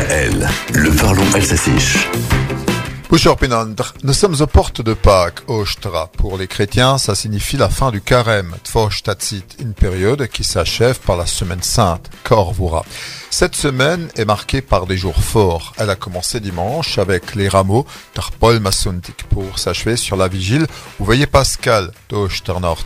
DKL, le parlons alsacien. Nous sommes aux portes de Pâques, Ostra. Pour les chrétiens, ça signifie la fin du carême, Tvoshtatsit, une période qui s'achève par la semaine sainte, Korvura. Cette semaine est marquée par des jours forts. Elle a commencé dimanche avec les rameaux, Tarpol Masuntik, pour s'achever sur la vigile où veillait Pascal, Nord.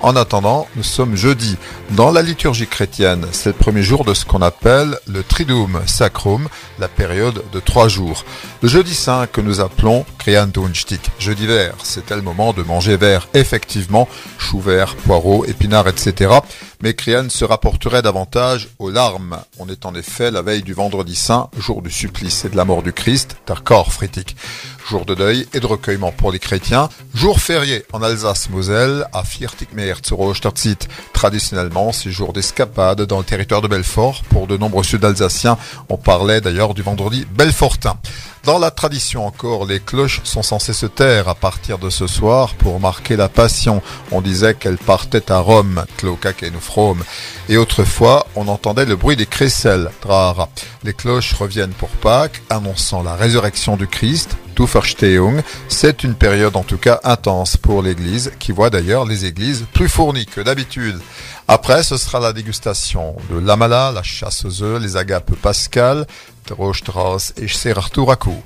En attendant, nous sommes jeudi. Dans la liturgie chrétienne, c'est le premier jour de ce qu'on appelle le Triduum Sacrum, la période de trois jours. Le jeudi saint que nous appelons Kriantunchtik, jeudi vert, c'était le moment de manger vert, effectivement, choux verts, poireaux, épinards, etc. Mais Krian se rapporterait davantage aux larmes. On est en effet la veille du vendredi saint, jour du supplice et de la mort du Christ, Tarkor Fritik jour de deuil et de recueillement pour les chrétiens, jour férié en Alsace-Moselle à Viertigmeer-Zoroastertzit. Traditionnellement, c'est jour d'escapade dans le territoire de Belfort. Pour de nombreux sud-alsaciens, on parlait d'ailleurs du vendredi belfortin. Dans la tradition encore, les cloches sont censées se taire à partir de ce soir pour marquer la passion. On disait qu'elles partaient à Rome, Tlokak et autrefois on entendait le bruit des crécelles, Drara. Les cloches reviennent pour Pâques, annonçant la résurrection du Christ, C'est une période en tout cas intense pour l'église, qui voit d'ailleurs les églises plus fournies que d'habitude. Après, ce sera la dégustation de l'amala, la chasse aux œufs, les agapes pascales, Roche et Serarturaku.